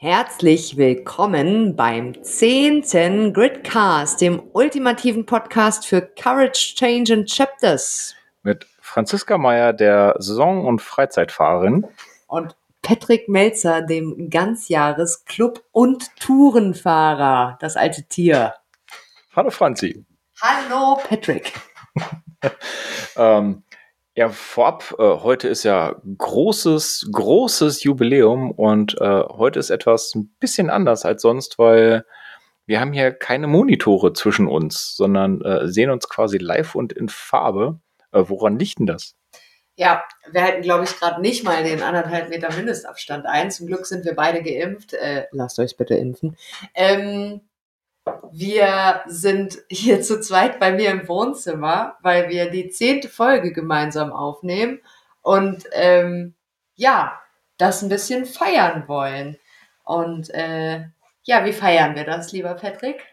Herzlich willkommen beim 10. Gridcast, dem ultimativen Podcast für Courage, Change and Chapters. Mit Franziska Meyer, der Saison- und Freizeitfahrerin. Und Patrick Melzer, dem Ganzjahres-Club- und Tourenfahrer, das alte Tier. Hallo Franzi. Hallo Patrick. ähm, ja, vorab, äh, heute ist ja großes, großes Jubiläum und äh, heute ist etwas ein bisschen anders als sonst, weil wir haben hier keine Monitore zwischen uns, sondern äh, sehen uns quasi live und in Farbe. Äh, woran liegt denn das? Ja, wir halten, glaube ich, gerade nicht mal den anderthalb Meter Mindestabstand ein. Zum Glück sind wir beide geimpft. Äh, lasst euch bitte impfen. Ähm, wir sind hier zu zweit bei mir im Wohnzimmer, weil wir die zehnte Folge gemeinsam aufnehmen und ähm, ja, das ein bisschen feiern wollen. Und äh, ja, wie feiern wir das, lieber Patrick?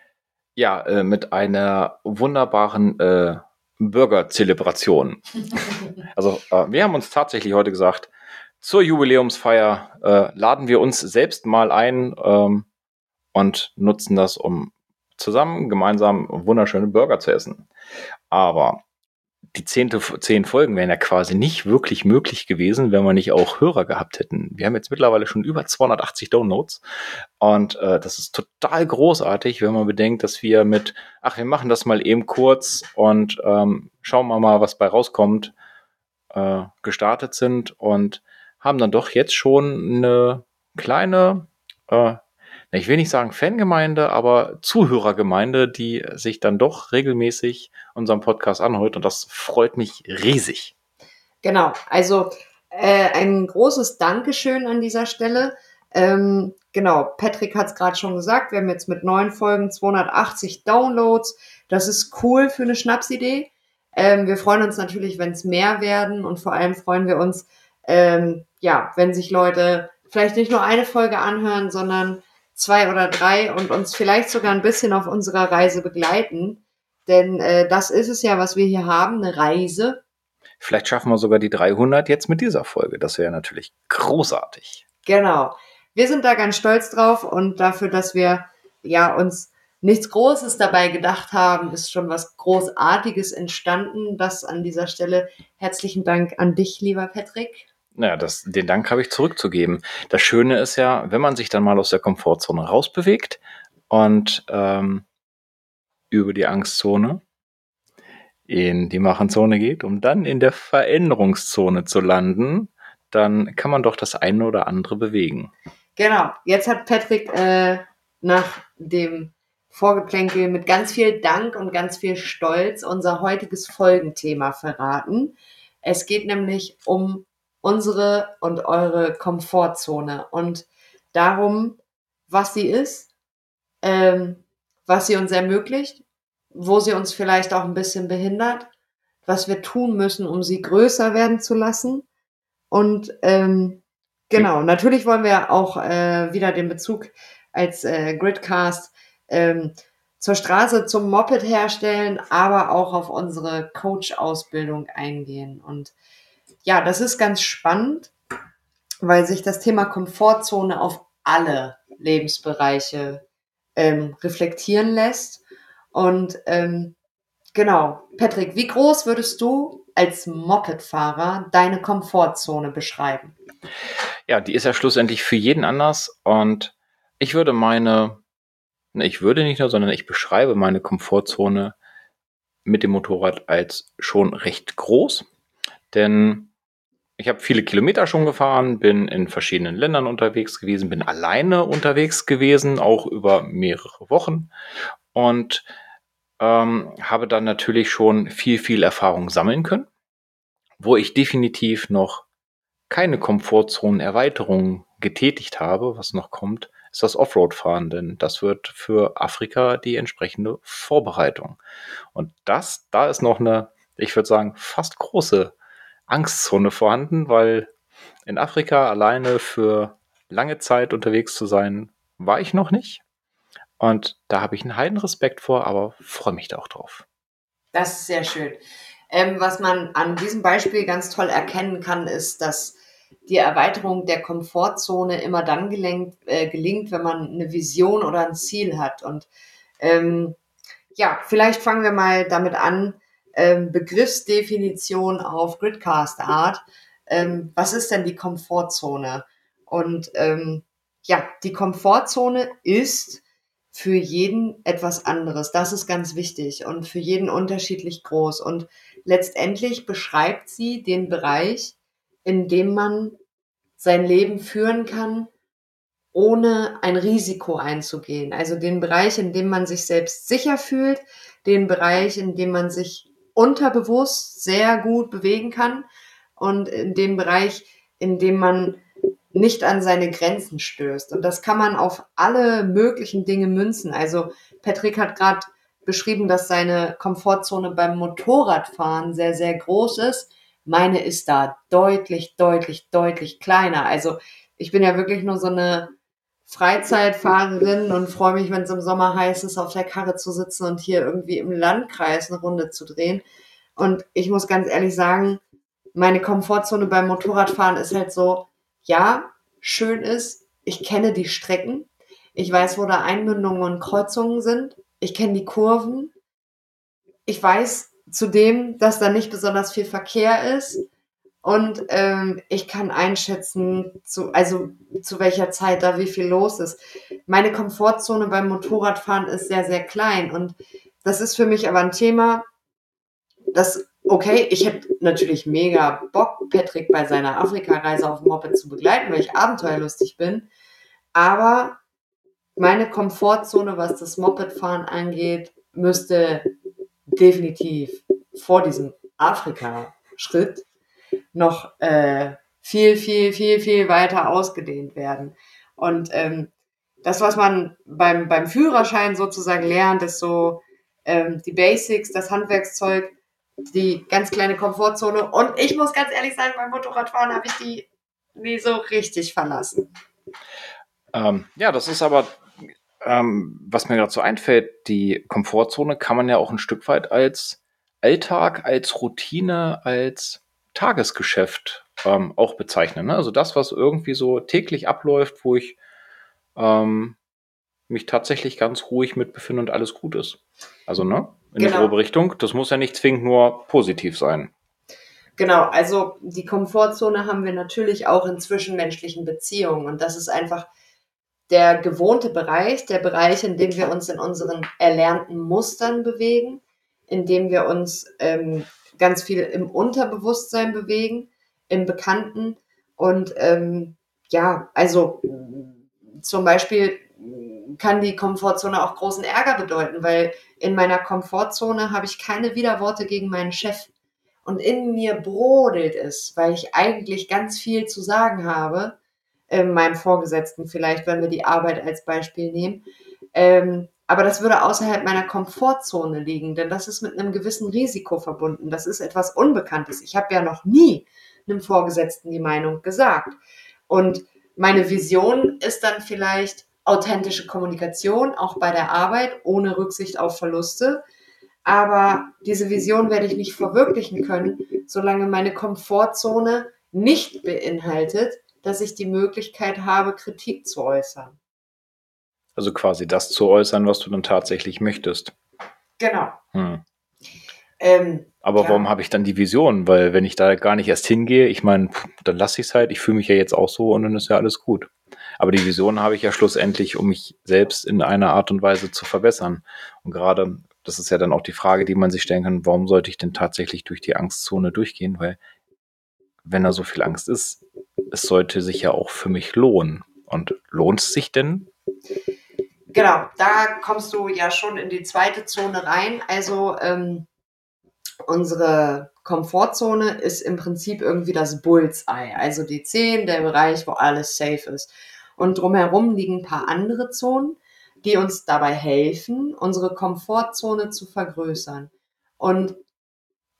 Ja, äh, mit einer wunderbaren äh, Bürgerzelebration. also äh, wir haben uns tatsächlich heute gesagt, zur Jubiläumsfeier äh, laden wir uns selbst mal ein ähm, und nutzen das, um zusammen gemeinsam wunderschöne Burger zu essen. Aber die zehnte, zehn Folgen wären ja quasi nicht wirklich möglich gewesen, wenn wir nicht auch Hörer gehabt hätten. Wir haben jetzt mittlerweile schon über 280 Downloads und äh, das ist total großartig, wenn man bedenkt, dass wir mit, ach, wir machen das mal eben kurz und ähm, schauen wir mal, was bei rauskommt, äh, gestartet sind und haben dann doch jetzt schon eine kleine äh, ich will nicht sagen Fangemeinde, aber Zuhörergemeinde, die sich dann doch regelmäßig unserem Podcast anhört und das freut mich riesig. Genau, also äh, ein großes Dankeschön an dieser Stelle. Ähm, genau, Patrick hat es gerade schon gesagt, wir haben jetzt mit neun Folgen 280 Downloads. Das ist cool für eine Schnapsidee. Ähm, wir freuen uns natürlich, wenn es mehr werden und vor allem freuen wir uns, ähm, ja, wenn sich Leute vielleicht nicht nur eine Folge anhören, sondern zwei oder drei und uns vielleicht sogar ein bisschen auf unserer Reise begleiten. Denn äh, das ist es ja, was wir hier haben, eine Reise. Vielleicht schaffen wir sogar die 300 jetzt mit dieser Folge. Das wäre natürlich großartig. Genau. Wir sind da ganz stolz drauf und dafür, dass wir ja uns nichts Großes dabei gedacht haben, ist schon was Großartiges entstanden. Das an dieser Stelle herzlichen Dank an dich, lieber Patrick. Naja, das, den Dank habe ich zurückzugeben. Das Schöne ist ja, wenn man sich dann mal aus der Komfortzone rausbewegt und ähm, über die Angstzone in die Machenzone geht, um dann in der Veränderungszone zu landen, dann kann man doch das eine oder andere bewegen. Genau. Jetzt hat Patrick äh, nach dem Vorgeplänkel mit ganz viel Dank und ganz viel Stolz unser heutiges Folgenthema verraten. Es geht nämlich um unsere und eure Komfortzone und darum, was sie ist, ähm, was sie uns ermöglicht, wo sie uns vielleicht auch ein bisschen behindert, was wir tun müssen, um sie größer werden zu lassen. Und ähm, genau, natürlich wollen wir auch äh, wieder den Bezug als äh, Gridcast ähm, zur Straße, zum Moped herstellen, aber auch auf unsere Coach-Ausbildung eingehen. Und ja, das ist ganz spannend, weil sich das Thema Komfortzone auf alle Lebensbereiche ähm, reflektieren lässt. Und ähm, genau, Patrick, wie groß würdest du als Mopedfahrer deine Komfortzone beschreiben? Ja, die ist ja schlussendlich für jeden anders und ich würde meine, ich würde nicht nur, sondern ich beschreibe meine Komfortzone mit dem Motorrad als schon recht groß, denn ich habe viele Kilometer schon gefahren, bin in verschiedenen Ländern unterwegs gewesen, bin alleine unterwegs gewesen, auch über mehrere Wochen und ähm, habe dann natürlich schon viel, viel Erfahrung sammeln können, wo ich definitiv noch keine Komfortzonenerweiterung getätigt habe, was noch kommt, ist das Offroad-Fahren, denn das wird für Afrika die entsprechende Vorbereitung. Und das, da ist noch eine, ich würde sagen, fast große Angstzone vorhanden, weil in Afrika alleine für lange Zeit unterwegs zu sein, war ich noch nicht. Und da habe ich einen heiden Respekt vor, aber freue mich da auch drauf. Das ist sehr schön. Ähm, was man an diesem Beispiel ganz toll erkennen kann, ist, dass die Erweiterung der Komfortzone immer dann gelenkt, äh, gelingt, wenn man eine Vision oder ein Ziel hat. Und ähm, ja, vielleicht fangen wir mal damit an, ähm, Begriffsdefinition auf Gridcast Art. Ähm, was ist denn die Komfortzone? Und ähm, ja, die Komfortzone ist für jeden etwas anderes. Das ist ganz wichtig und für jeden unterschiedlich groß. Und letztendlich beschreibt sie den Bereich, in dem man sein Leben führen kann, ohne ein Risiko einzugehen. Also den Bereich, in dem man sich selbst sicher fühlt, den Bereich, in dem man sich unterbewusst sehr gut bewegen kann und in dem Bereich, in dem man nicht an seine Grenzen stößt. Und das kann man auf alle möglichen Dinge münzen. Also Patrick hat gerade beschrieben, dass seine Komfortzone beim Motorradfahren sehr, sehr groß ist. Meine ist da deutlich, deutlich, deutlich kleiner. Also ich bin ja wirklich nur so eine Freizeitfahrerin und freue mich, wenn es im Sommer heiß ist, auf der Karre zu sitzen und hier irgendwie im Landkreis eine Runde zu drehen. Und ich muss ganz ehrlich sagen, meine Komfortzone beim Motorradfahren ist halt so, ja, schön ist, ich kenne die Strecken, ich weiß, wo da Einmündungen und Kreuzungen sind, ich kenne die Kurven, ich weiß zudem, dass da nicht besonders viel Verkehr ist und ähm, ich kann einschätzen, zu, also zu welcher Zeit da wie viel los ist. Meine Komfortzone beim Motorradfahren ist sehr, sehr klein und das ist für mich aber ein Thema, das okay, ich hätte natürlich mega Bock, Patrick bei seiner Afrika-Reise auf dem Moped zu begleiten, weil ich abenteuerlustig bin. Aber meine Komfortzone, was das Mopedfahren angeht, müsste definitiv vor diesem Afrika-Schritt noch äh, viel, viel, viel, viel weiter ausgedehnt werden. Und ähm, das, was man beim, beim Führerschein sozusagen lernt, ist so ähm, die Basics, das Handwerkszeug, die ganz kleine Komfortzone. Und ich muss ganz ehrlich sagen, beim Motorradfahren habe ich die nie so richtig verlassen. Ähm, ja, das ist aber, ähm, was mir gerade so einfällt, die Komfortzone kann man ja auch ein Stück weit als Alltag, als Routine, als Tagesgeschäft ähm, auch bezeichnen. Ne? Also das, was irgendwie so täglich abläuft, wo ich ähm, mich tatsächlich ganz ruhig mit befinde und alles gut ist. Also, ne? In genau. die grobe Richtung. Das muss ja nicht zwingend nur positiv sein. Genau, also die Komfortzone haben wir natürlich auch in zwischenmenschlichen Beziehungen. Und das ist einfach der gewohnte Bereich, der Bereich, in dem wir uns in unseren erlernten Mustern bewegen, in dem wir uns ähm, ganz viel im Unterbewusstsein bewegen, im Bekannten. Und ähm, ja, also zum Beispiel kann die Komfortzone auch großen Ärger bedeuten, weil in meiner Komfortzone habe ich keine Widerworte gegen meinen Chef. Und in mir brodelt es, weil ich eigentlich ganz viel zu sagen habe, äh, meinem Vorgesetzten vielleicht, wenn wir die Arbeit als Beispiel nehmen. Ähm, aber das würde außerhalb meiner Komfortzone liegen, denn das ist mit einem gewissen Risiko verbunden. Das ist etwas Unbekanntes. Ich habe ja noch nie einem Vorgesetzten die Meinung gesagt. Und meine Vision ist dann vielleicht, authentische Kommunikation, auch bei der Arbeit, ohne Rücksicht auf Verluste. Aber diese Vision werde ich nicht verwirklichen können, solange meine Komfortzone nicht beinhaltet, dass ich die Möglichkeit habe, Kritik zu äußern. Also quasi das zu äußern, was du dann tatsächlich möchtest. Genau. Hm. Ähm, Aber ja. warum habe ich dann die Vision? Weil wenn ich da gar nicht erst hingehe, ich meine, dann lasse ich es halt, ich fühle mich ja jetzt auch so und dann ist ja alles gut. Aber die Vision habe ich ja schlussendlich, um mich selbst in einer Art und Weise zu verbessern. Und gerade, das ist ja dann auch die Frage, die man sich stellen kann, warum sollte ich denn tatsächlich durch die Angstzone durchgehen? Weil wenn da so viel Angst ist, es sollte sich ja auch für mich lohnen. Und lohnt es sich denn? Genau, da kommst du ja schon in die zweite Zone rein. Also ähm, unsere Komfortzone ist im Prinzip irgendwie das Bullseye, also die 10, der Bereich, wo alles safe ist. Und drumherum liegen ein paar andere Zonen, die uns dabei helfen, unsere Komfortzone zu vergrößern. Und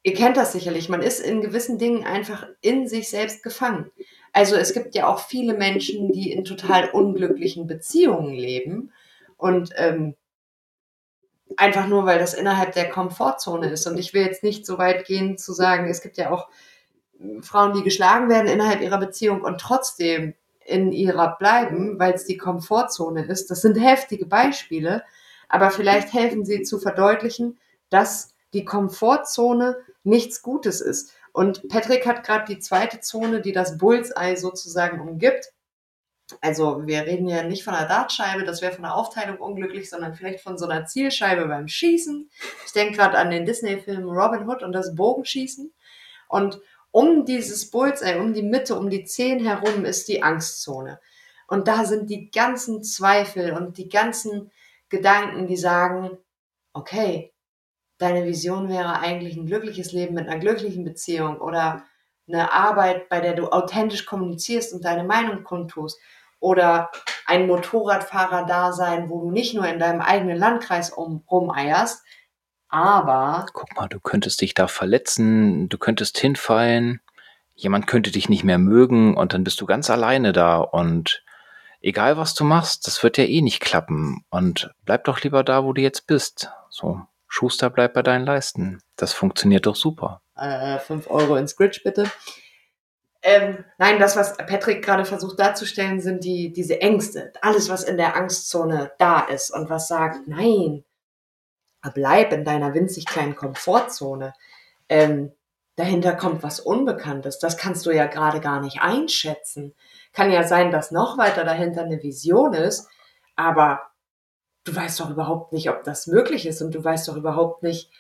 ihr kennt das sicherlich, man ist in gewissen Dingen einfach in sich selbst gefangen. Also es gibt ja auch viele Menschen, die in total unglücklichen Beziehungen leben und ähm, einfach nur, weil das innerhalb der Komfortzone ist. Und ich will jetzt nicht so weit gehen zu sagen, es gibt ja auch Frauen, die geschlagen werden innerhalb ihrer Beziehung und trotzdem in ihrer bleiben, weil es die Komfortzone ist. Das sind heftige Beispiele, aber vielleicht helfen sie zu verdeutlichen, dass die Komfortzone nichts Gutes ist. Und Patrick hat gerade die zweite Zone, die das Bullseye sozusagen umgibt. Also wir reden ja nicht von einer Dartscheibe, das wäre von der Aufteilung unglücklich, sondern vielleicht von so einer Zielscheibe beim Schießen. Ich denke gerade an den Disney-Film Robin Hood und das Bogenschießen. Und um dieses Bullseye, um die Mitte, um die Zehen herum ist die Angstzone. Und da sind die ganzen Zweifel und die ganzen Gedanken, die sagen, okay, deine Vision wäre eigentlich ein glückliches Leben mit einer glücklichen Beziehung oder eine Arbeit, bei der du authentisch kommunizierst und deine Meinung kundtust oder ein Motorradfahrer-Dasein, wo du nicht nur in deinem eigenen Landkreis um, rumeierst, aber. Guck mal, du könntest dich da verletzen, du könntest hinfallen, jemand könnte dich nicht mehr mögen und dann bist du ganz alleine da und egal was du machst, das wird ja eh nicht klappen und bleib doch lieber da, wo du jetzt bist. So, Schuster, bleib bei deinen Leisten. Das funktioniert doch super. Äh, 5 Euro ins Gridge bitte. Ähm, nein, das, was Patrick gerade versucht darzustellen, sind die, diese Ängste. Alles, was in der Angstzone da ist und was sagt, nein, bleib in deiner winzig kleinen Komfortzone. Ähm, dahinter kommt was Unbekanntes. Das kannst du ja gerade gar nicht einschätzen. Kann ja sein, dass noch weiter dahinter eine Vision ist, aber du weißt doch überhaupt nicht, ob das möglich ist und du weißt doch überhaupt nicht,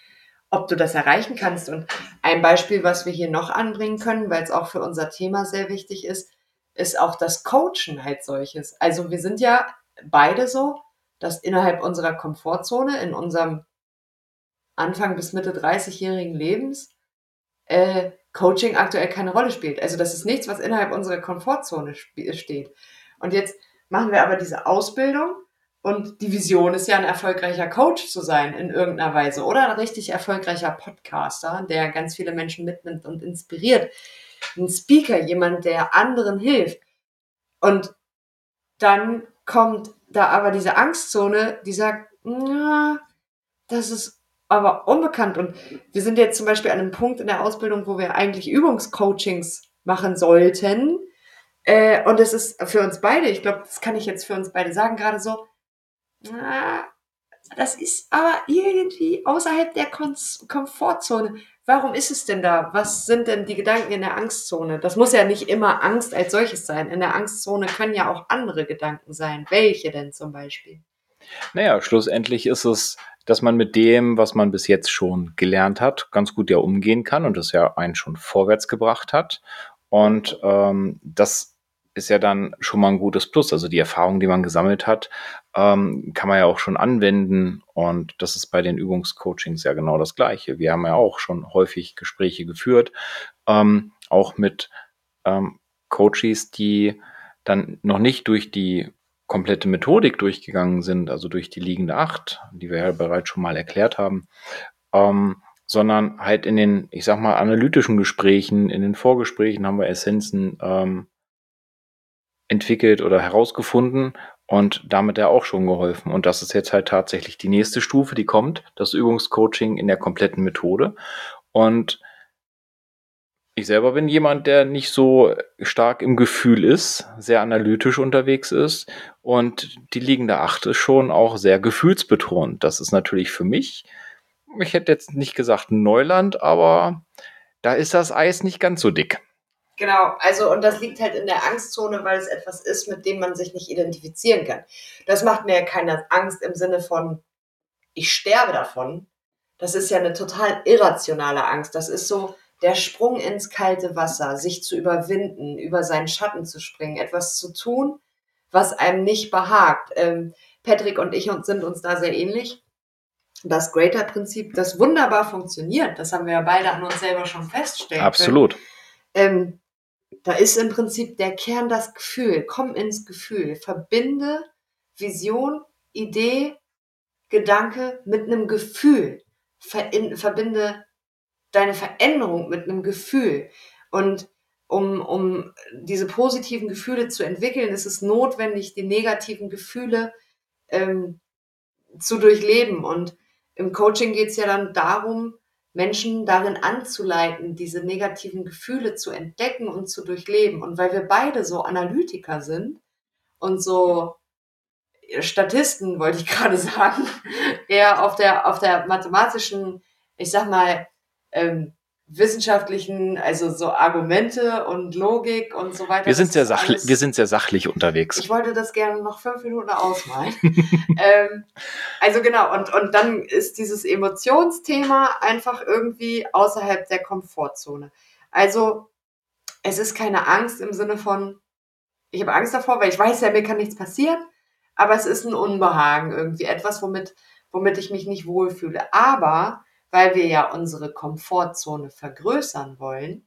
ob du das erreichen kannst. Und ein Beispiel, was wir hier noch anbringen können, weil es auch für unser Thema sehr wichtig ist, ist auch das Coachen als solches. Also wir sind ja beide so, dass innerhalb unserer Komfortzone, in unserem Anfang bis Mitte 30-jährigen Lebens äh, Coaching aktuell keine Rolle spielt. Also das ist nichts, was innerhalb unserer Komfortzone steht. Und jetzt machen wir aber diese Ausbildung und die Vision ist ja ein erfolgreicher Coach zu sein in irgendeiner Weise oder ein richtig erfolgreicher Podcaster, der ganz viele Menschen mitnimmt und inspiriert. Ein Speaker, jemand, der anderen hilft. Und dann kommt da aber diese Angstzone, die sagt, das ist aber unbekannt. Und wir sind jetzt zum Beispiel an einem Punkt in der Ausbildung, wo wir eigentlich Übungscoachings machen sollten. Äh, und es ist für uns beide, ich glaube, das kann ich jetzt für uns beide sagen, gerade so, das ist aber irgendwie außerhalb der Kon Komfortzone. Warum ist es denn da? Was sind denn die Gedanken in der Angstzone? Das muss ja nicht immer Angst als solches sein. In der Angstzone können ja auch andere Gedanken sein. Welche denn zum Beispiel? Naja, schlussendlich ist es dass man mit dem, was man bis jetzt schon gelernt hat, ganz gut ja umgehen kann und das ja einen schon vorwärts gebracht hat. Und ähm, das ist ja dann schon mal ein gutes Plus. Also die Erfahrung, die man gesammelt hat, ähm, kann man ja auch schon anwenden. Und das ist bei den Übungscoachings ja genau das Gleiche. Wir haben ja auch schon häufig Gespräche geführt, ähm, auch mit ähm, Coaches, die dann noch nicht durch die komplette Methodik durchgegangen sind, also durch die liegende Acht, die wir ja bereits schon mal erklärt haben, ähm, sondern halt in den, ich sag mal, analytischen Gesprächen, in den Vorgesprächen haben wir Essenzen ähm, entwickelt oder herausgefunden und damit ja auch schon geholfen. Und das ist jetzt halt tatsächlich die nächste Stufe, die kommt, das Übungscoaching in der kompletten Methode. Und ich selber bin jemand, der nicht so stark im Gefühl ist, sehr analytisch unterwegs ist und die liegende Acht ist schon auch sehr gefühlsbetont. Das ist natürlich für mich, ich hätte jetzt nicht gesagt Neuland, aber da ist das Eis nicht ganz so dick. Genau, also und das liegt halt in der Angstzone, weil es etwas ist, mit dem man sich nicht identifizieren kann. Das macht mir ja keine Angst im Sinne von, ich sterbe davon. Das ist ja eine total irrationale Angst. Das ist so, der Sprung ins kalte Wasser, sich zu überwinden, über seinen Schatten zu springen, etwas zu tun, was einem nicht behagt. Ähm, Patrick und ich sind uns da sehr ähnlich. Das Greater-Prinzip, das wunderbar funktioniert, das haben wir ja beide an uns selber schon feststellen Absolut. Ähm, da ist im Prinzip der Kern das Gefühl. Komm ins Gefühl. Verbinde Vision, Idee, Gedanke mit einem Gefühl. Ver verbinde deine Veränderung mit einem Gefühl. Und um, um diese positiven Gefühle zu entwickeln, ist es notwendig, die negativen Gefühle ähm, zu durchleben. Und im Coaching geht es ja dann darum, Menschen darin anzuleiten, diese negativen Gefühle zu entdecken und zu durchleben. Und weil wir beide so Analytiker sind und so Statisten, wollte ich gerade sagen, eher auf der, auf der mathematischen, ich sag mal, ähm, wissenschaftlichen, also so Argumente und Logik und so weiter. Wir sind, sehr sachlich, wir sind sehr sachlich unterwegs. Ich wollte das gerne noch fünf Minuten ausmalen. ähm, also genau, und, und dann ist dieses Emotionsthema einfach irgendwie außerhalb der Komfortzone. Also es ist keine Angst im Sinne von, ich habe Angst davor, weil ich weiß ja, mir kann nichts passieren, aber es ist ein Unbehagen irgendwie, etwas, womit, womit ich mich nicht wohlfühle. Aber weil wir ja unsere Komfortzone vergrößern wollen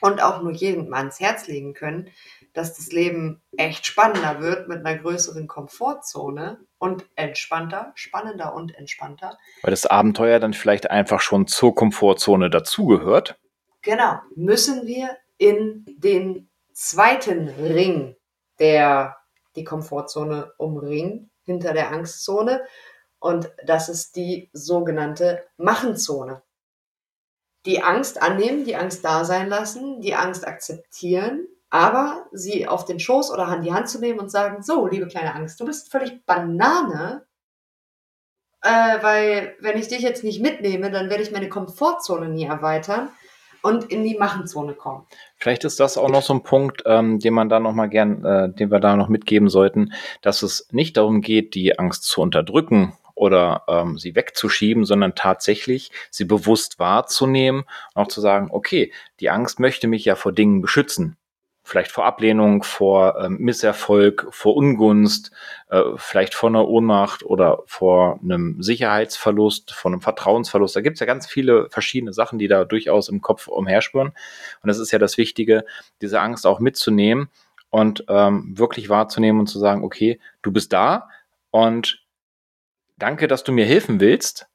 und auch nur jedem ans Herz legen können, dass das Leben echt spannender wird mit einer größeren Komfortzone und entspannter, spannender und entspannter. Weil das Abenteuer dann vielleicht einfach schon zur Komfortzone dazugehört. Genau, müssen wir in den zweiten Ring, der die Komfortzone umringt, hinter der Angstzone. Und das ist die sogenannte Machenzone. Die Angst annehmen, die Angst da sein lassen, die Angst akzeptieren, aber sie auf den Schoß oder an die Hand zu nehmen und sagen, so, liebe kleine Angst, du bist völlig Banane, äh, weil wenn ich dich jetzt nicht mitnehme, dann werde ich meine Komfortzone nie erweitern und in die Machenzone kommen. Vielleicht ist das auch noch so ein Punkt, ähm, den man da noch mal gern, äh, den wir da noch mitgeben sollten, dass es nicht darum geht, die Angst zu unterdrücken oder ähm, sie wegzuschieben, sondern tatsächlich sie bewusst wahrzunehmen und auch zu sagen, okay, die Angst möchte mich ja vor Dingen beschützen. Vielleicht vor Ablehnung, vor ähm, Misserfolg, vor Ungunst, äh, vielleicht vor einer Ohnmacht oder vor einem Sicherheitsverlust, vor einem Vertrauensverlust. Da gibt es ja ganz viele verschiedene Sachen, die da durchaus im Kopf umherspüren. Und das ist ja das Wichtige, diese Angst auch mitzunehmen und ähm, wirklich wahrzunehmen und zu sagen, okay, du bist da und danke, dass du mir helfen willst.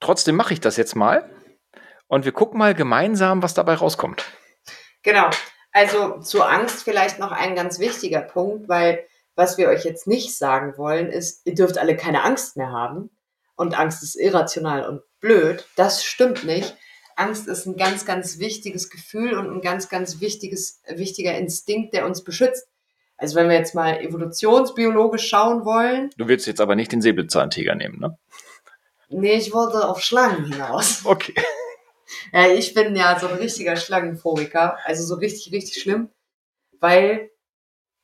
Trotzdem mache ich das jetzt mal und wir gucken mal gemeinsam, was dabei rauskommt. Genau. Also zur Angst vielleicht noch ein ganz wichtiger Punkt, weil was wir euch jetzt nicht sagen wollen, ist, ihr dürft alle keine Angst mehr haben und Angst ist irrational und blöd. Das stimmt nicht. Angst ist ein ganz, ganz wichtiges Gefühl und ein ganz, ganz wichtiges, wichtiger Instinkt, der uns beschützt. Also wenn wir jetzt mal evolutionsbiologisch schauen wollen. Du willst jetzt aber nicht den Säbelzahntiger nehmen, ne? Nee, ich wollte auf Schlangen hinaus. Okay. Ja, ich bin ja so ein richtiger Schlangenphobiker. Also so richtig, richtig schlimm. Weil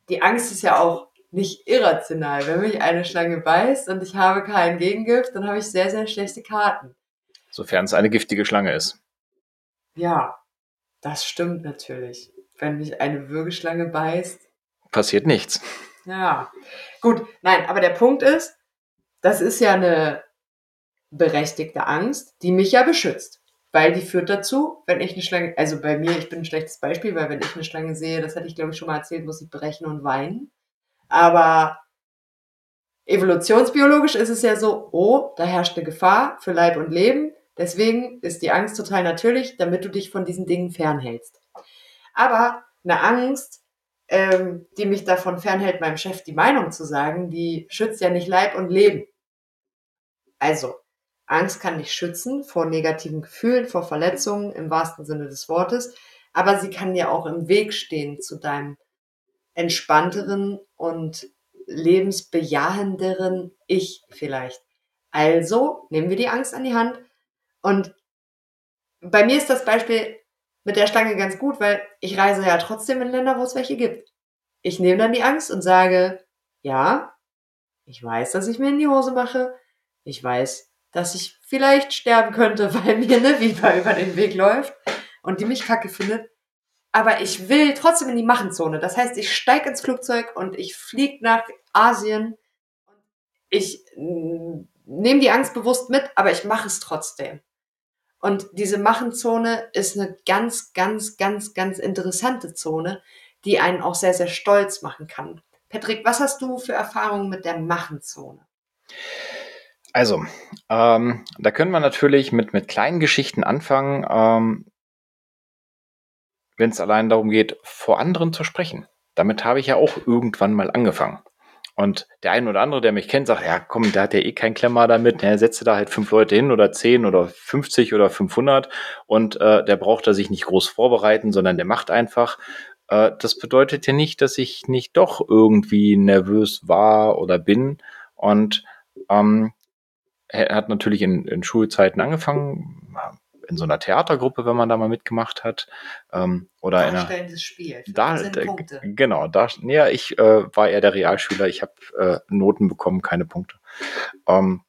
die Angst ist ja auch nicht irrational. Wenn mich eine Schlange beißt und ich habe kein Gegengift, dann habe ich sehr, sehr schlechte Karten. Sofern es eine giftige Schlange ist. Ja, das stimmt natürlich. Wenn mich eine Würgeschlange beißt, passiert nichts. Ja, gut. Nein, aber der Punkt ist, das ist ja eine berechtigte Angst, die mich ja beschützt. Weil die führt dazu, wenn ich eine Schlange, also bei mir, ich bin ein schlechtes Beispiel, weil wenn ich eine Schlange sehe, das hatte ich glaube ich schon mal erzählt, muss ich brechen und weinen. Aber evolutionsbiologisch ist es ja so, oh, da herrscht eine Gefahr für Leib und Leben. Deswegen ist die Angst total natürlich, damit du dich von diesen Dingen fernhältst. Aber eine Angst ähm, die mich davon fernhält, meinem Chef die Meinung zu sagen, die schützt ja nicht Leib und Leben. Also, Angst kann dich schützen vor negativen Gefühlen, vor Verletzungen im wahrsten Sinne des Wortes, aber sie kann dir auch im Weg stehen zu deinem entspannteren und lebensbejahenderen Ich vielleicht. Also nehmen wir die Angst an die Hand und bei mir ist das Beispiel mit der Stange ganz gut, weil ich reise ja trotzdem in Länder, wo es welche gibt. Ich nehme dann die Angst und sage, ja, ich weiß, dass ich mir in die Hose mache. Ich weiß, dass ich vielleicht sterben könnte, weil mir eine Viper über den Weg läuft und die mich kacke findet. Aber ich will trotzdem in die Machenzone. Das heißt, ich steige ins Flugzeug und ich fliege nach Asien. Ich mm, nehme die Angst bewusst mit, aber ich mache es trotzdem. Und diese Machenzone ist eine ganz, ganz, ganz, ganz interessante Zone, die einen auch sehr, sehr stolz machen kann. Patrick, was hast du für Erfahrungen mit der Machenzone? Also, ähm, da können wir natürlich mit, mit kleinen Geschichten anfangen, ähm, wenn es allein darum geht, vor anderen zu sprechen. Damit habe ich ja auch irgendwann mal angefangen. Und der eine oder andere, der mich kennt, sagt, ja, komm, der hat ja eh kein Klemmer damit. Er setze da halt fünf Leute hin oder zehn oder 50 oder 500 und äh, der braucht da sich nicht groß vorbereiten, sondern der macht einfach. Äh, das bedeutet ja nicht, dass ich nicht doch irgendwie nervös war oder bin. Und ähm, er hat natürlich in, in Schulzeiten angefangen, in so einer Theatergruppe, wenn man da mal mitgemacht hat. Ähm, oder Darstellendes Spiel. Da, Punkte. Genau, da, ja, ich äh, war eher der Realschüler, ich habe äh, Noten bekommen, keine Punkte. Ähm,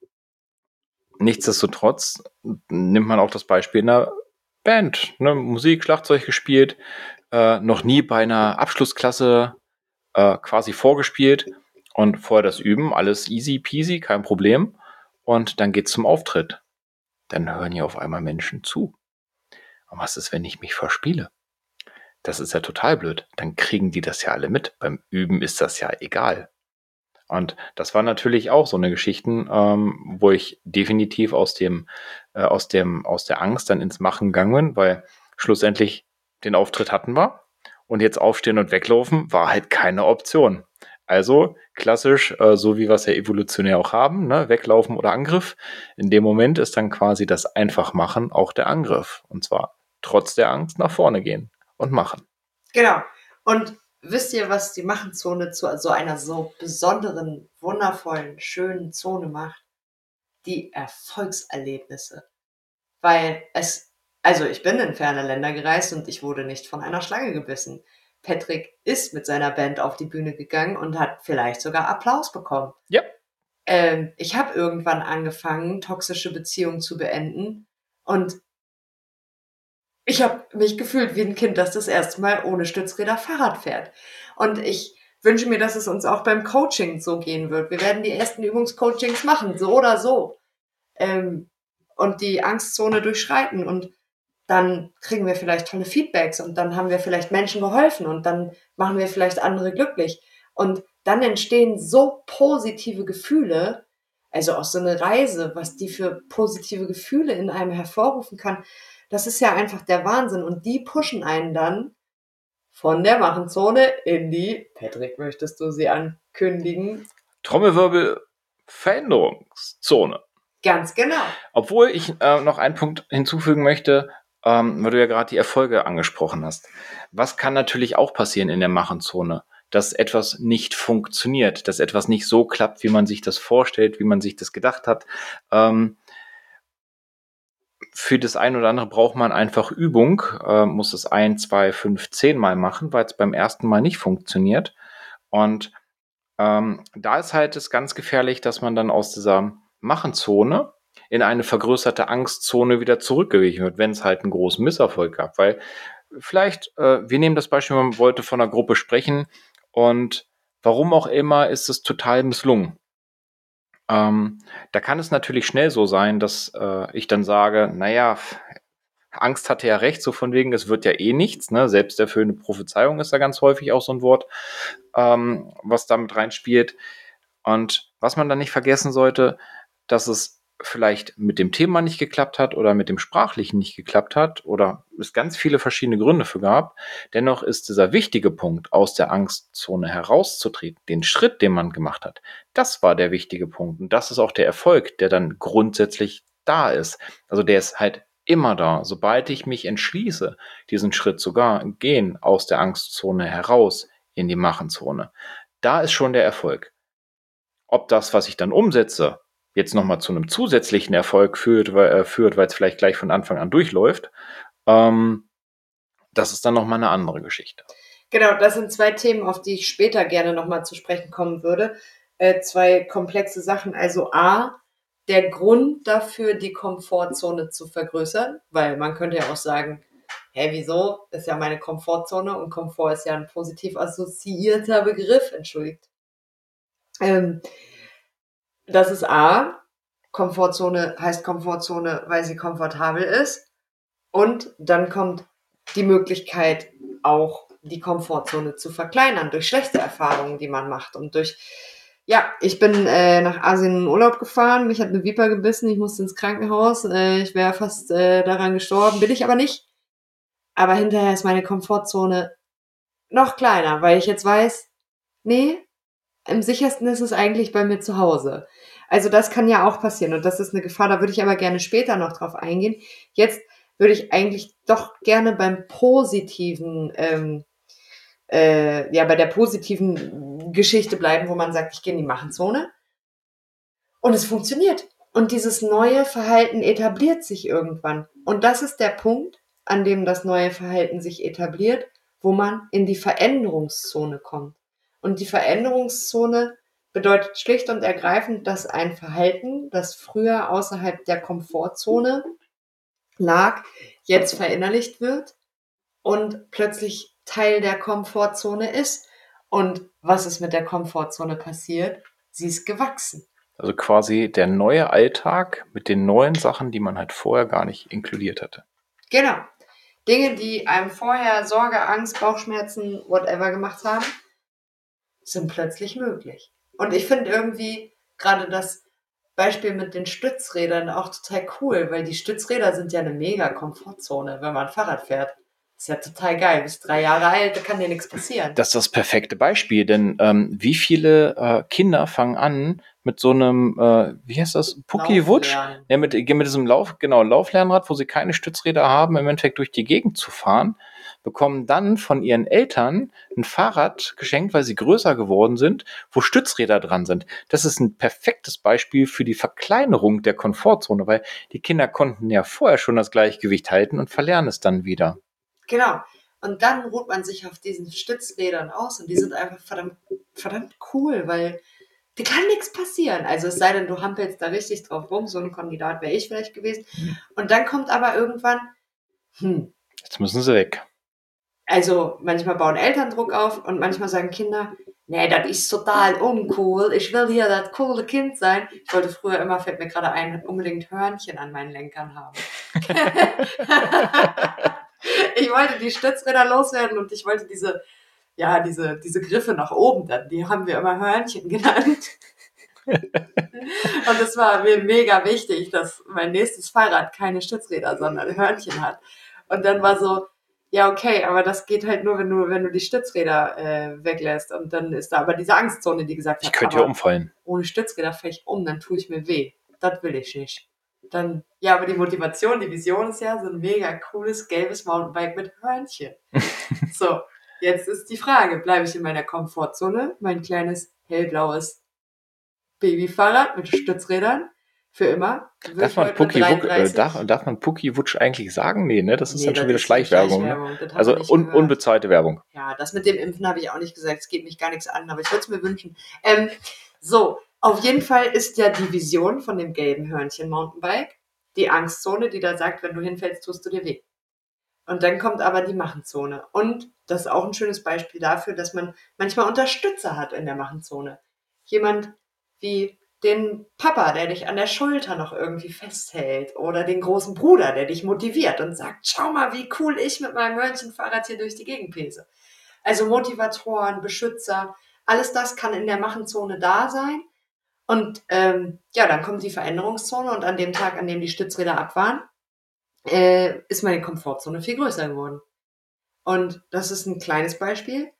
nichtsdestotrotz nimmt man auch das Beispiel in einer Band, ne, Musik, Schlagzeug gespielt, äh, noch nie bei einer Abschlussklasse äh, quasi vorgespielt und vorher das Üben, alles easy peasy, kein Problem. Und dann geht's zum Auftritt dann hören ja auf einmal Menschen zu. Und was ist, wenn ich mich verspiele? Das ist ja total blöd. Dann kriegen die das ja alle mit. Beim Üben ist das ja egal. Und das war natürlich auch so eine Geschichten, ähm, wo ich definitiv aus dem, äh, aus dem, aus der Angst dann ins Machen gegangen bin, weil schlussendlich den Auftritt hatten wir und jetzt aufstehen und weglaufen war halt keine Option. Also klassisch, äh, so wie wir es ja evolutionär auch haben, ne? weglaufen oder Angriff. In dem Moment ist dann quasi das Einfachmachen auch der Angriff. Und zwar trotz der Angst nach vorne gehen und machen. Genau. Und wisst ihr, was die Machenzone zu so einer so besonderen, wundervollen, schönen Zone macht? Die Erfolgserlebnisse. Weil es, also ich bin in ferne Länder gereist und ich wurde nicht von einer Schlange gebissen. Patrick ist mit seiner Band auf die Bühne gegangen und hat vielleicht sogar Applaus bekommen. Ja. Ähm, ich habe irgendwann angefangen, toxische Beziehungen zu beenden und ich habe mich gefühlt wie ein Kind, das das erste Mal ohne Stützräder Fahrrad fährt. Und ich wünsche mir, dass es uns auch beim Coaching so gehen wird. Wir werden die ersten Übungscoachings machen, so oder so. Ähm, und die Angstzone durchschreiten. Und dann kriegen wir vielleicht tolle Feedbacks und dann haben wir vielleicht Menschen geholfen und dann machen wir vielleicht andere glücklich. Und dann entstehen so positive Gefühle, also auch so eine Reise, was die für positive Gefühle in einem hervorrufen kann, das ist ja einfach der Wahnsinn. Und die pushen einen dann von der Machenzone in die, Patrick, möchtest du sie ankündigen? Trommelwirbel Veränderungszone. Ganz genau. Obwohl ich äh, noch einen Punkt hinzufügen möchte, ähm, weil du ja gerade die Erfolge angesprochen hast. Was kann natürlich auch passieren in der Machenzone? Dass etwas nicht funktioniert, dass etwas nicht so klappt, wie man sich das vorstellt, wie man sich das gedacht hat. Ähm, für das ein oder andere braucht man einfach Übung, äh, muss es ein, zwei, fünf, zehn Mal machen, weil es beim ersten Mal nicht funktioniert. Und ähm, da ist halt es ganz gefährlich, dass man dann aus dieser Machenzone in eine vergrößerte Angstzone wieder zurückgewichen wird, wenn es halt einen großen Misserfolg gab. Weil vielleicht, äh, wir nehmen das Beispiel, man wollte von einer Gruppe sprechen und warum auch immer ist es total misslungen. Ähm, da kann es natürlich schnell so sein, dass äh, ich dann sage, naja, Angst hatte ja recht, so von wegen, es wird ja eh nichts. Ne? Selbst erfüllende Prophezeiung ist da ganz häufig auch so ein Wort, ähm, was damit reinspielt. Und was man dann nicht vergessen sollte, dass es vielleicht mit dem Thema nicht geklappt hat oder mit dem Sprachlichen nicht geklappt hat oder es ganz viele verschiedene Gründe für gab. Dennoch ist dieser wichtige Punkt, aus der Angstzone herauszutreten, den Schritt, den man gemacht hat, das war der wichtige Punkt. Und das ist auch der Erfolg, der dann grundsätzlich da ist. Also der ist halt immer da. Sobald ich mich entschließe, diesen Schritt sogar gehen aus der Angstzone heraus in die Machenzone, da ist schon der Erfolg. Ob das, was ich dann umsetze, jetzt nochmal zu einem zusätzlichen Erfolg führt, weil, äh, führt, es vielleicht gleich von Anfang an durchläuft, ähm, das ist dann nochmal eine andere Geschichte. Genau, das sind zwei Themen, auf die ich später gerne nochmal zu sprechen kommen würde. Äh, zwei komplexe Sachen. Also A, der Grund dafür, die Komfortzone zu vergrößern, weil man könnte ja auch sagen, hä, wieso? Ist ja meine Komfortzone und Komfort ist ja ein positiv assoziierter Begriff, entschuldigt. Ähm, das ist A. Komfortzone heißt Komfortzone, weil sie komfortabel ist. Und dann kommt die Möglichkeit, auch die Komfortzone zu verkleinern durch schlechte Erfahrungen, die man macht und durch ja, ich bin äh, nach Asien in Urlaub gefahren, mich hat eine Viper gebissen, ich musste ins Krankenhaus, äh, ich wäre fast äh, daran gestorben, bin ich aber nicht. Aber hinterher ist meine Komfortzone noch kleiner, weil ich jetzt weiß, nee, am sichersten ist es eigentlich bei mir zu Hause. Also das kann ja auch passieren und das ist eine Gefahr, da würde ich aber gerne später noch drauf eingehen. Jetzt würde ich eigentlich doch gerne beim positiven, ähm, äh, ja, bei der positiven Geschichte bleiben, wo man sagt, ich gehe in die Machenzone. Und es funktioniert. Und dieses neue Verhalten etabliert sich irgendwann. Und das ist der Punkt, an dem das neue Verhalten sich etabliert, wo man in die Veränderungszone kommt. Und die Veränderungszone bedeutet schlicht und ergreifend, dass ein Verhalten, das früher außerhalb der Komfortzone lag, jetzt verinnerlicht wird und plötzlich Teil der Komfortzone ist. Und was ist mit der Komfortzone passiert? Sie ist gewachsen. Also quasi der neue Alltag mit den neuen Sachen, die man halt vorher gar nicht inkludiert hatte. Genau. Dinge, die einem vorher Sorge, Angst, Bauchschmerzen, whatever gemacht haben, sind plötzlich möglich. Und ich finde irgendwie gerade das Beispiel mit den Stützrädern auch total cool, weil die Stützräder sind ja eine mega Komfortzone, wenn man Fahrrad fährt. Ist ja total geil. Bist drei Jahre alt, da kann dir nichts passieren. Das ist das perfekte Beispiel, denn ähm, wie viele äh, Kinder fangen an mit so einem, äh, wie heißt das, Pucki Wutsch? Ja, mit, mit diesem Lauf, genau, Lauflernrad, wo sie keine Stützräder haben, im Endeffekt durch die Gegend zu fahren bekommen dann von ihren Eltern ein Fahrrad geschenkt, weil sie größer geworden sind, wo Stützräder dran sind. Das ist ein perfektes Beispiel für die Verkleinerung der Komfortzone, weil die Kinder konnten ja vorher schon das Gleichgewicht halten und verlernen es dann wieder. Genau. Und dann ruht man sich auf diesen Stützrädern aus und die sind einfach verdammt, verdammt cool, weil dir kann nichts passieren. Also es sei denn, du hampelst da richtig drauf rum, so ein Kandidat wäre ich vielleicht gewesen. Mhm. Und dann kommt aber irgendwann, hm. Jetzt müssen sie weg also manchmal bauen Eltern Druck auf und manchmal sagen Kinder, nee, das ist total uncool, ich will hier das coole Kind sein. Ich wollte früher immer, fällt mir gerade ein, unbedingt Hörnchen an meinen Lenkern haben. ich wollte die Stützräder loswerden und ich wollte diese, ja, diese, diese Griffe nach oben dann, die haben wir immer Hörnchen genannt. und es war mir mega wichtig, dass mein nächstes Fahrrad keine Stützräder, sondern Hörnchen hat. Und dann war so, ja, okay, aber das geht halt nur, wenn du, wenn du die Stützräder äh, weglässt. Und dann ist da aber diese Angstzone, die gesagt hat, ich könnte ja umfallen. Ohne Stützräder fahre ich um, dann tue ich mir weh. Das will ich nicht. Dann, ja, aber die Motivation, die Vision ist ja so ein mega cooles gelbes Mountainbike mit Hörnchen. so, jetzt ist die Frage, bleibe ich in meiner Komfortzone, mein kleines hellblaues Babyfahrrad mit Stützrädern, für immer. Darf man, Pucki, äh, darf, darf man Pucki Wutsch eigentlich sagen? Nee, ne? Das ist nee, dann schon wieder Schleichwerbung. Schleichwerbung. Ne? Also un unbezahlte Werbung. Ja, das mit dem Impfen habe ich auch nicht gesagt. Es geht mich gar nichts an, aber ich würde es mir wünschen. Ähm, so, auf jeden Fall ist ja die Vision von dem gelben Hörnchen Mountainbike die Angstzone, die da sagt, wenn du hinfällst, tust du dir weh. Und dann kommt aber die Machenzone. Und das ist auch ein schönes Beispiel dafür, dass man manchmal Unterstützer hat in der Machenzone. Jemand wie den Papa, der dich an der Schulter noch irgendwie festhält oder den großen Bruder, der dich motiviert und sagt, schau mal, wie cool ich mit meinem Mörnchenfahrrad hier durch die Gegend pese. Also Motivatoren, Beschützer, alles das kann in der Machenzone da sein. Und ähm, ja, dann kommt die Veränderungszone und an dem Tag, an dem die Stützräder ab waren, äh, ist meine Komfortzone viel größer geworden. Und das ist ein kleines Beispiel,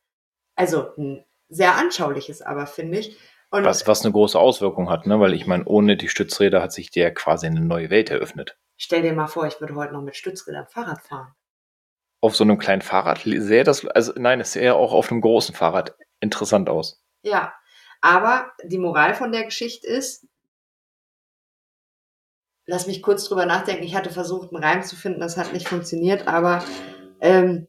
also ein sehr anschauliches aber, finde ich, und was, was eine große Auswirkung hat, ne? weil ich meine, ohne die Stützräder hat sich der quasi eine neue Welt eröffnet. Stell dir mal vor, ich würde heute noch mit Stützrädern Fahrrad fahren. Auf so einem kleinen Fahrrad sähe das, also nein, es sähe auch auf einem großen Fahrrad interessant aus. Ja, aber die Moral von der Geschichte ist, lass mich kurz drüber nachdenken. Ich hatte versucht, einen Reim zu finden, das hat nicht funktioniert, aber ähm,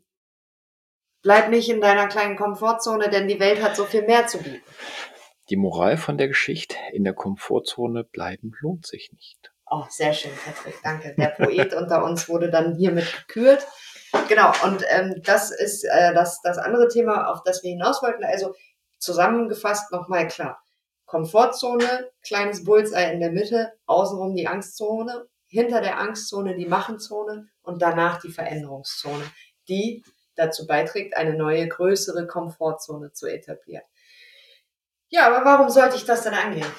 bleib nicht in deiner kleinen Komfortzone, denn die Welt hat so viel mehr zu bieten. Die Moral von der Geschichte, in der Komfortzone bleiben lohnt sich nicht. Oh, sehr schön, Patrick, danke. Der Poet unter uns wurde dann hiermit gekürt. Genau, und ähm, das ist äh, das, das andere Thema, auf das wir hinaus wollten. Also zusammengefasst nochmal klar. Komfortzone, kleines Bullseye in der Mitte, außenrum die Angstzone, hinter der Angstzone die Machenzone und danach die Veränderungszone, die dazu beiträgt, eine neue, größere Komfortzone zu etablieren. Ja, aber warum sollte ich das denn angehen?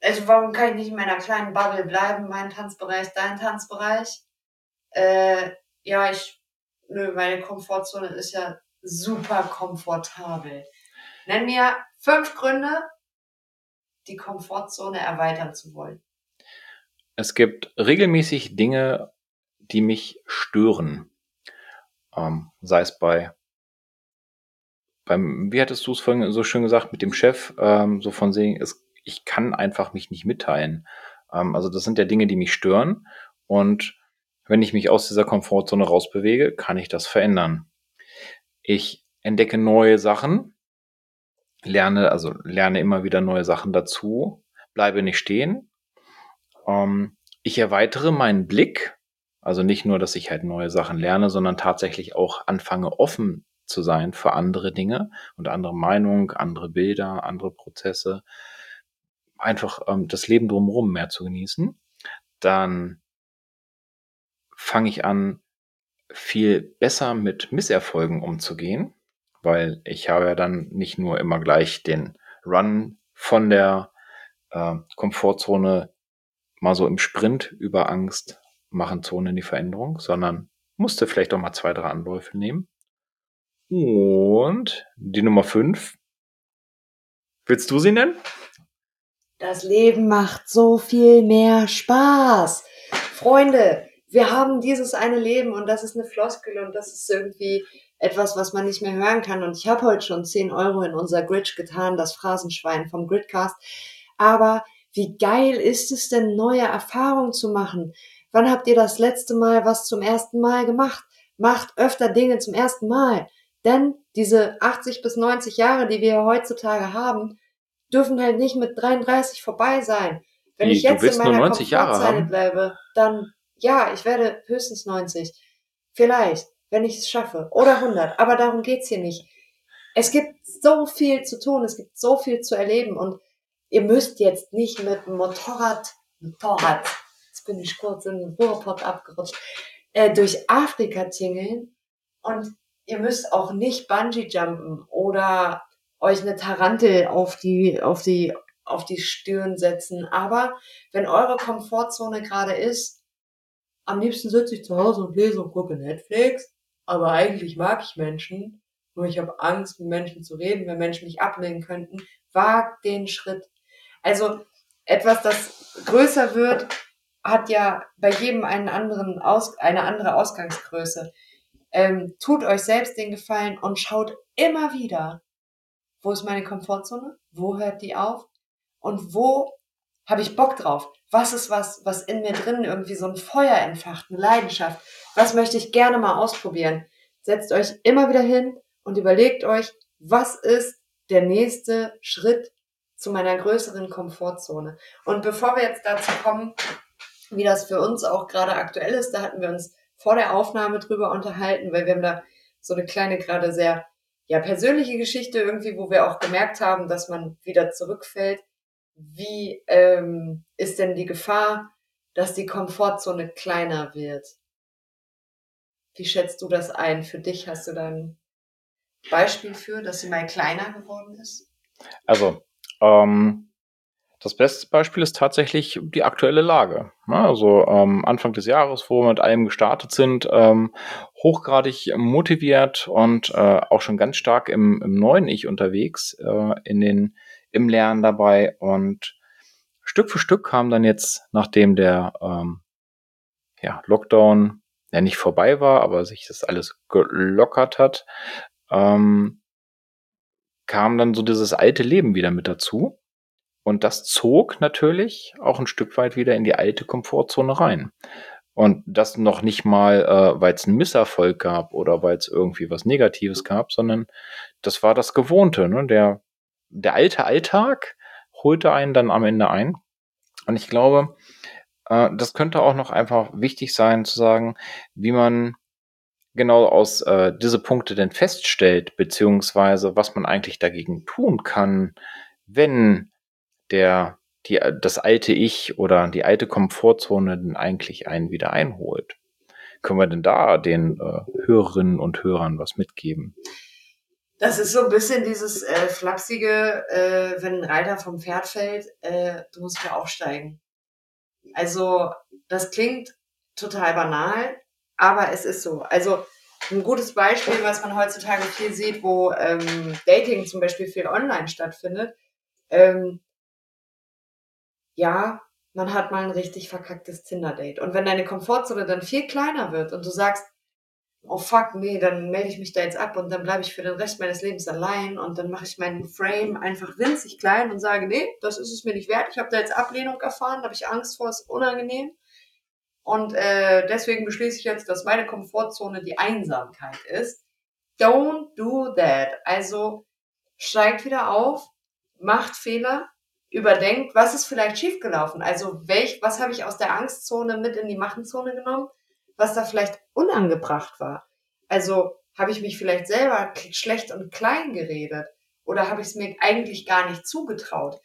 Also warum kann ich nicht in meiner kleinen Bubble bleiben, mein Tanzbereich, dein Tanzbereich? Äh, ja, ich, nö, meine Komfortzone ist ja super komfortabel. Nenn mir fünf Gründe, die Komfortzone erweitern zu wollen. Es gibt regelmäßig Dinge, die mich stören. Ähm, sei es bei beim, wie hattest du es vorhin so schön gesagt, mit dem Chef, ähm, so von sehen, es, ich kann einfach mich nicht mitteilen. Ähm, also das sind ja Dinge, die mich stören. Und wenn ich mich aus dieser Komfortzone rausbewege, kann ich das verändern. Ich entdecke neue Sachen, lerne, also lerne immer wieder neue Sachen dazu, bleibe nicht stehen. Ähm, ich erweitere meinen Blick, also nicht nur, dass ich halt neue Sachen lerne, sondern tatsächlich auch anfange offen zu sein für andere Dinge und andere Meinungen, andere Bilder, andere Prozesse. Einfach ähm, das Leben drumherum mehr zu genießen. Dann fange ich an, viel besser mit Misserfolgen umzugehen, weil ich habe ja dann nicht nur immer gleich den Run von der äh, Komfortzone mal so im Sprint über Angst machen Zone in die Veränderung, sondern musste vielleicht auch mal zwei, drei Anläufe nehmen. Und die Nummer fünf. Willst du sie nennen? Das Leben macht so viel mehr Spaß. Freunde, wir haben dieses eine Leben und das ist eine Floskel und das ist irgendwie etwas, was man nicht mehr hören kann. Und ich habe heute schon 10 Euro in unser Gridge getan, das Phrasenschwein vom Gridcast. Aber wie geil ist es denn, neue Erfahrungen zu machen? Wann habt ihr das letzte Mal was zum ersten Mal gemacht? Macht öfter Dinge zum ersten Mal. Denn diese 80 bis 90 Jahre, die wir heutzutage haben, dürfen halt nicht mit 33 vorbei sein. Wenn ich jetzt in meiner Komfortzone bleibe, dann ja, ich werde höchstens 90. Vielleicht, wenn ich es schaffe. Oder 100. Aber darum geht's hier nicht. Es gibt so viel zu tun, es gibt so viel zu erleben und ihr müsst jetzt nicht mit dem Motorrad, Motorrad, jetzt bin ich kurz in den Ruhrpott abgerutscht, äh, durch Afrika tingeln und ihr müsst auch nicht Bungee jumpen oder euch eine Tarantel auf die, auf die, auf die Stirn setzen. Aber wenn eure Komfortzone gerade ist, am liebsten sitze ich zu Hause und lese und gucke Netflix, aber eigentlich mag ich Menschen, nur ich habe Angst, mit Menschen zu reden, wenn Menschen mich ablehnen könnten. Wagt den Schritt. Also etwas, das größer wird, hat ja bei jedem einen anderen Aus, eine andere Ausgangsgröße. Ähm, tut euch selbst den Gefallen und schaut immer wieder, wo ist meine Komfortzone? Wo hört die auf? Und wo habe ich Bock drauf? Was ist was, was in mir drin irgendwie so ein Feuer entfacht, eine Leidenschaft? Was möchte ich gerne mal ausprobieren? Setzt euch immer wieder hin und überlegt euch, was ist der nächste Schritt zu meiner größeren Komfortzone? Und bevor wir jetzt dazu kommen, wie das für uns auch gerade aktuell ist, da hatten wir uns vor der Aufnahme drüber unterhalten, weil wir haben da so eine kleine, gerade sehr ja, persönliche Geschichte irgendwie, wo wir auch gemerkt haben, dass man wieder zurückfällt. Wie ähm, ist denn die Gefahr, dass die Komfortzone kleiner wird? Wie schätzt du das ein? Für dich hast du da ein Beispiel für, dass sie mal kleiner geworden ist? Also, ähm, das beste Beispiel ist tatsächlich die aktuelle Lage. Ne? Also ähm, Anfang des Jahres, wo wir mit allem gestartet sind, ähm, hochgradig motiviert und äh, auch schon ganz stark im, im neuen Ich unterwegs, äh, in den, im Lernen dabei. Und Stück für Stück kam dann jetzt, nachdem der ähm, ja, Lockdown ja nicht vorbei war, aber sich das alles gelockert hat, ähm, kam dann so dieses alte Leben wieder mit dazu. Und das zog natürlich auch ein Stück weit wieder in die alte Komfortzone rein. Und das noch nicht mal, äh, weil es einen Misserfolg gab oder weil es irgendwie was Negatives gab, sondern das war das Gewohnte. Ne? Der, der alte Alltag holte einen dann am Ende ein. Und ich glaube, äh, das könnte auch noch einfach wichtig sein zu sagen, wie man genau aus äh, diese Punkte denn feststellt, beziehungsweise was man eigentlich dagegen tun kann, wenn der die, das alte Ich oder die alte Komfortzone denn eigentlich einen wieder einholt. Können wir denn da den äh, Hörerinnen und Hörern was mitgeben? Das ist so ein bisschen dieses äh, flapsige, äh, wenn ein Reiter vom Pferd fällt, äh, du musst ja aufsteigen. Also das klingt total banal, aber es ist so. Also ein gutes Beispiel, was man heutzutage viel sieht, wo ähm, Dating zum Beispiel viel online stattfindet. Ähm, ja, man hat mal ein richtig verkacktes Tinder-Date. Und wenn deine Komfortzone dann viel kleiner wird und du sagst, oh fuck, nee, dann melde ich mich da jetzt ab und dann bleibe ich für den Rest meines Lebens allein und dann mache ich meinen Frame einfach winzig klein und sage, nee, das ist es mir nicht wert. Ich habe da jetzt Ablehnung erfahren, da habe ich Angst vor, ist unangenehm. Und äh, deswegen beschließe ich jetzt, dass meine Komfortzone die Einsamkeit ist. Don't do that. Also steigt wieder auf, macht Fehler, überdenkt, was ist vielleicht schiefgelaufen. Also welch, was habe ich aus der Angstzone mit in die Machenzone genommen? was da vielleicht unangebracht war. Also habe ich mich vielleicht selber schlecht und klein geredet oder habe ich es mir eigentlich gar nicht zugetraut.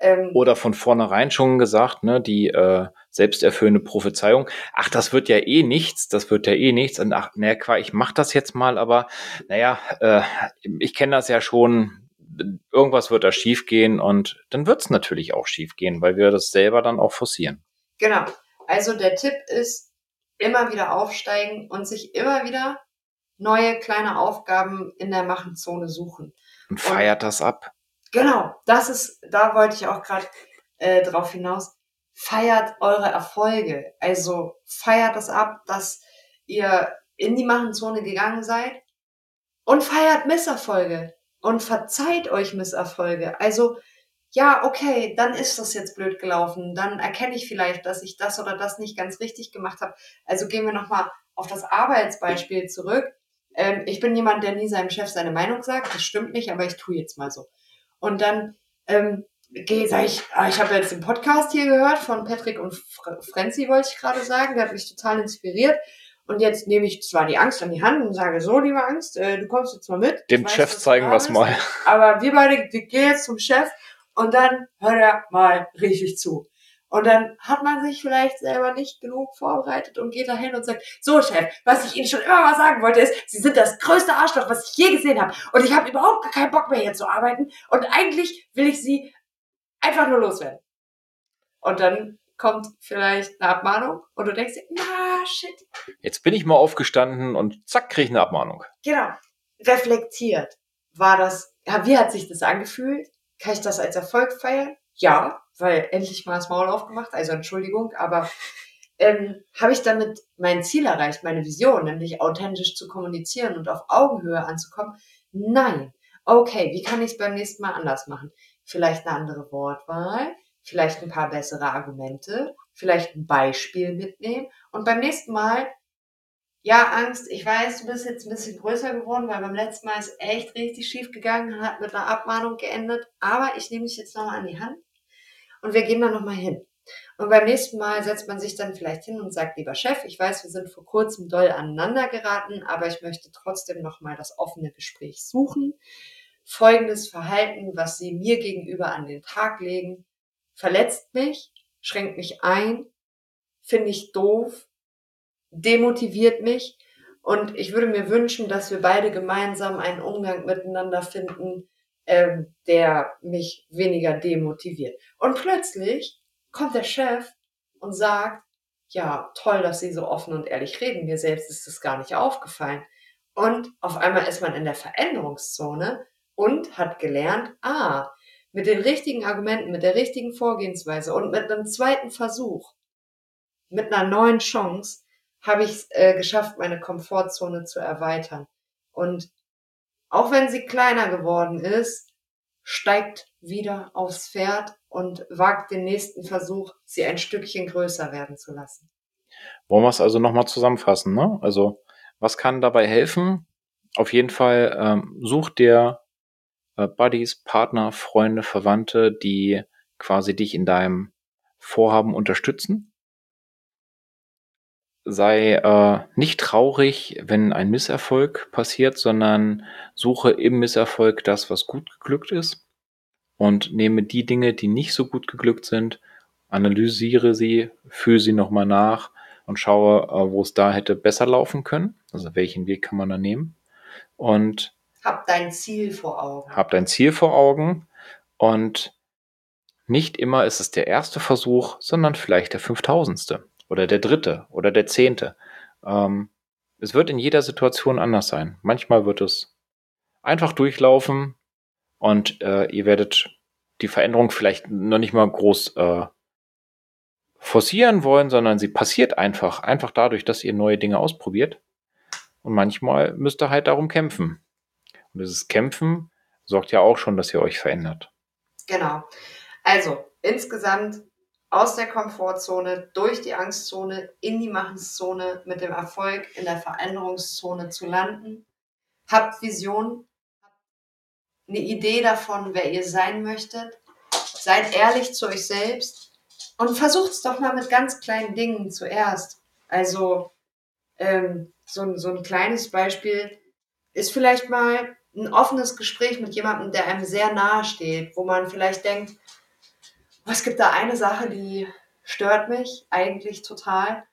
Ähm, oder von vornherein schon gesagt, ne, die äh, selbsterfüllende Prophezeiung, ach, das wird ja eh nichts, das wird ja eh nichts. Und ach, naja, ich mach das jetzt mal, aber naja, äh, ich kenne das ja schon, irgendwas wird da schiefgehen und dann wird es natürlich auch schiefgehen, weil wir das selber dann auch forcieren. Genau. Also der Tipp ist, immer wieder aufsteigen und sich immer wieder neue kleine Aufgaben in der Machenzone suchen. Und feiert und, das ab. Genau, das ist, da wollte ich auch gerade äh, drauf hinaus. Feiert eure Erfolge. Also feiert das ab, dass ihr in die Machenzone gegangen seid und feiert Misserfolge und verzeiht euch Misserfolge. Also ja, okay, dann ist das jetzt blöd gelaufen. Dann erkenne ich vielleicht, dass ich das oder das nicht ganz richtig gemacht habe. Also gehen wir nochmal auf das Arbeitsbeispiel zurück. Ähm, ich bin jemand, der nie seinem Chef seine Meinung sagt. Das stimmt nicht, aber ich tue jetzt mal so. Und dann ähm, gehe, sag ich, ah, ich habe jetzt den Podcast hier gehört von Patrick und Frenzy, wollte ich gerade sagen. Der hat mich total inspiriert. Und jetzt nehme ich zwar die Angst an die Hand und sage, so, liebe Angst, äh, du kommst jetzt mal mit. Dem Chef zeigen wir es mal. Aber wir beide, wir gehen jetzt zum Chef und dann hört er mal richtig zu. Und dann hat man sich vielleicht selber nicht genug vorbereitet und geht dahin und sagt, so Chef, was ich Ihnen schon immer mal sagen wollte, ist, Sie sind das größte Arschloch, was ich je gesehen habe. Und ich habe überhaupt keinen Bock mehr hier zu arbeiten. Und eigentlich will ich Sie einfach nur loswerden. Und dann kommt vielleicht eine Abmahnung und du denkst dir, na shit. Jetzt bin ich mal aufgestanden und zack, kriege ich eine Abmahnung. Genau. Reflektiert. War das, wie hat sich das angefühlt? Kann ich das als Erfolg feiern? Ja, weil endlich mal das Maul aufgemacht, also Entschuldigung, aber ähm, habe ich damit mein Ziel erreicht, meine Vision, nämlich authentisch zu kommunizieren und auf Augenhöhe anzukommen? Nein. Okay, wie kann ich es beim nächsten Mal anders machen? Vielleicht eine andere Wortwahl, vielleicht ein paar bessere Argumente, vielleicht ein Beispiel mitnehmen und beim nächsten Mal ja, Angst, ich weiß, du bist jetzt ein bisschen größer geworden, weil beim letzten Mal ist echt richtig schief gegangen, hat mit einer Abmahnung geendet. Aber ich nehme dich jetzt nochmal an die Hand und wir gehen da nochmal hin. Und beim nächsten Mal setzt man sich dann vielleicht hin und sagt, lieber Chef, ich weiß, wir sind vor kurzem doll aneinander geraten, aber ich möchte trotzdem nochmal das offene Gespräch suchen. Folgendes Verhalten, was Sie mir gegenüber an den Tag legen, verletzt mich, schränkt mich ein, finde ich doof, demotiviert mich. Und ich würde mir wünschen, dass wir beide gemeinsam einen Umgang miteinander finden, ähm, der mich weniger demotiviert. Und plötzlich kommt der Chef und sagt, ja, toll, dass Sie so offen und ehrlich reden. Mir selbst ist das gar nicht aufgefallen. Und auf einmal ist man in der Veränderungszone und hat gelernt, ah, mit den richtigen Argumenten, mit der richtigen Vorgehensweise und mit einem zweiten Versuch, mit einer neuen Chance, habe ich es äh, geschafft, meine Komfortzone zu erweitern. Und auch wenn sie kleiner geworden ist, steigt wieder aufs Pferd und wagt den nächsten Versuch, sie ein Stückchen größer werden zu lassen. Wollen wir es also nochmal zusammenfassen? Ne? Also, was kann dabei helfen? Auf jeden Fall ähm, such dir äh, Buddies, Partner, Freunde, Verwandte, die quasi dich in deinem Vorhaben unterstützen sei äh, nicht traurig, wenn ein Misserfolg passiert, sondern suche im Misserfolg das, was gut geglückt ist und nehme die Dinge, die nicht so gut geglückt sind, analysiere sie, führe sie nochmal nach und schaue, äh, wo es da hätte besser laufen können. Also welchen Weg kann man da nehmen? Und hab dein Ziel vor Augen. Hab dein Ziel vor Augen und nicht immer ist es der erste Versuch, sondern vielleicht der fünftausendste oder der dritte oder der zehnte. Ähm, es wird in jeder Situation anders sein. Manchmal wird es einfach durchlaufen und äh, ihr werdet die Veränderung vielleicht noch nicht mal groß äh, forcieren wollen, sondern sie passiert einfach, einfach dadurch, dass ihr neue Dinge ausprobiert. Und manchmal müsst ihr halt darum kämpfen. Und dieses Kämpfen sorgt ja auch schon, dass ihr euch verändert. Genau. Also insgesamt aus der Komfortzone, durch die Angstzone, in die Machenszone, mit dem Erfolg in der Veränderungszone zu landen. Habt Vision, eine Idee davon, wer ihr sein möchtet. Seid ehrlich zu euch selbst und versucht es doch mal mit ganz kleinen Dingen zuerst. Also ähm, so, so ein kleines Beispiel ist vielleicht mal ein offenes Gespräch mit jemandem, der einem sehr nahe steht, wo man vielleicht denkt, es gibt da eine Sache, die stört mich eigentlich total.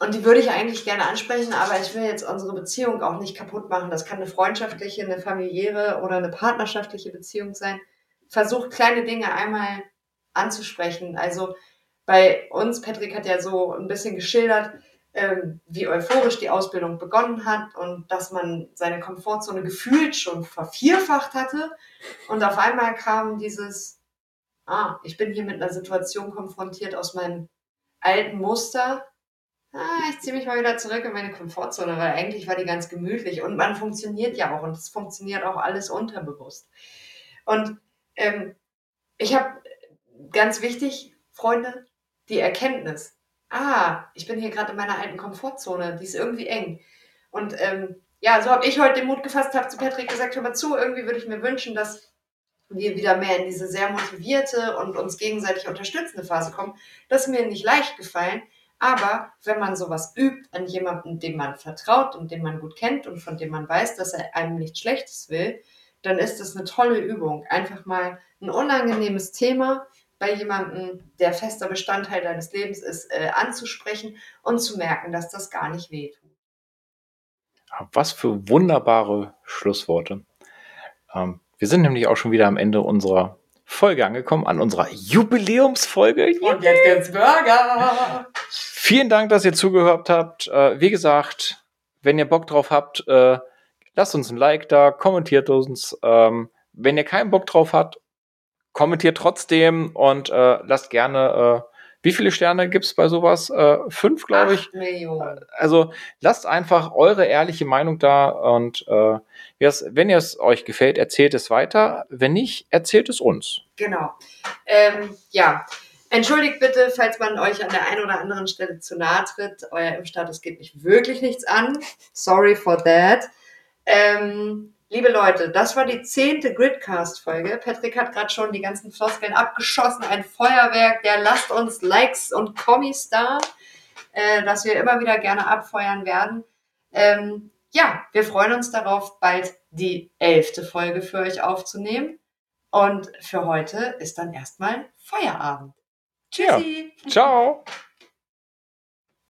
Und die würde ich eigentlich gerne ansprechen, aber ich will jetzt unsere Beziehung auch nicht kaputt machen. Das kann eine freundschaftliche, eine familiäre oder eine partnerschaftliche Beziehung sein. Versucht kleine Dinge einmal anzusprechen. Also bei uns, Patrick hat ja so ein bisschen geschildert, wie euphorisch die Ausbildung begonnen hat und dass man seine Komfortzone gefühlt schon vervierfacht hatte. Und auf einmal kam dieses, ah, ich bin hier mit einer Situation konfrontiert aus meinem alten Muster. Ah, ich ziehe mich mal wieder zurück in meine Komfortzone, weil eigentlich war die ganz gemütlich und man funktioniert ja auch und es funktioniert auch alles unterbewusst. Und ähm, ich habe ganz wichtig, Freunde, die Erkenntnis ah, ich bin hier gerade in meiner alten Komfortzone, die ist irgendwie eng. Und ähm, ja, so habe ich heute den Mut gefasst, habe zu Patrick gesagt, hör mal zu, irgendwie würde ich mir wünschen, dass wir wieder mehr in diese sehr motivierte und uns gegenseitig unterstützende Phase kommen. Das ist mir nicht leicht gefallen, aber wenn man sowas übt an jemandem, dem man vertraut und den man gut kennt und von dem man weiß, dass er einem nichts Schlechtes will, dann ist das eine tolle Übung. Einfach mal ein unangenehmes Thema bei jemandem, der fester Bestandteil deines Lebens ist, äh, anzusprechen und zu merken, dass das gar nicht wehtut. Was für wunderbare Schlussworte. Ähm, wir sind nämlich auch schon wieder am Ende unserer Folge angekommen, an unserer Jubiläumsfolge. Und jetzt gibt's Burger! Vielen Dank, dass ihr zugehört habt. Äh, wie gesagt, wenn ihr Bock drauf habt, äh, lasst uns ein Like da, kommentiert uns. Ähm, wenn ihr keinen Bock drauf habt kommentiert trotzdem und äh, lasst gerne, äh, wie viele Sterne gibt's bei sowas? Äh, fünf, glaube ich. Millionen. Also lasst einfach eure ehrliche Meinung da und äh, wenn ihr es euch gefällt, erzählt es weiter. Wenn nicht, erzählt es uns. Genau. Ähm, ja. Entschuldigt bitte, falls man euch an der einen oder anderen Stelle zu nahe tritt. Euer Impfstatus geht mich wirklich nichts an. Sorry for that. Ähm, Liebe Leute, das war die zehnte Gridcast-Folge. Patrick hat gerade schon die ganzen Floskeln abgeschossen. Ein Feuerwerk. Der lasst uns Likes und Kommis da, äh, dass wir immer wieder gerne abfeuern werden. Ähm, ja, wir freuen uns darauf, bald die elfte Folge für euch aufzunehmen. Und für heute ist dann erstmal Feierabend. Tschüssi. Ja. Ciao.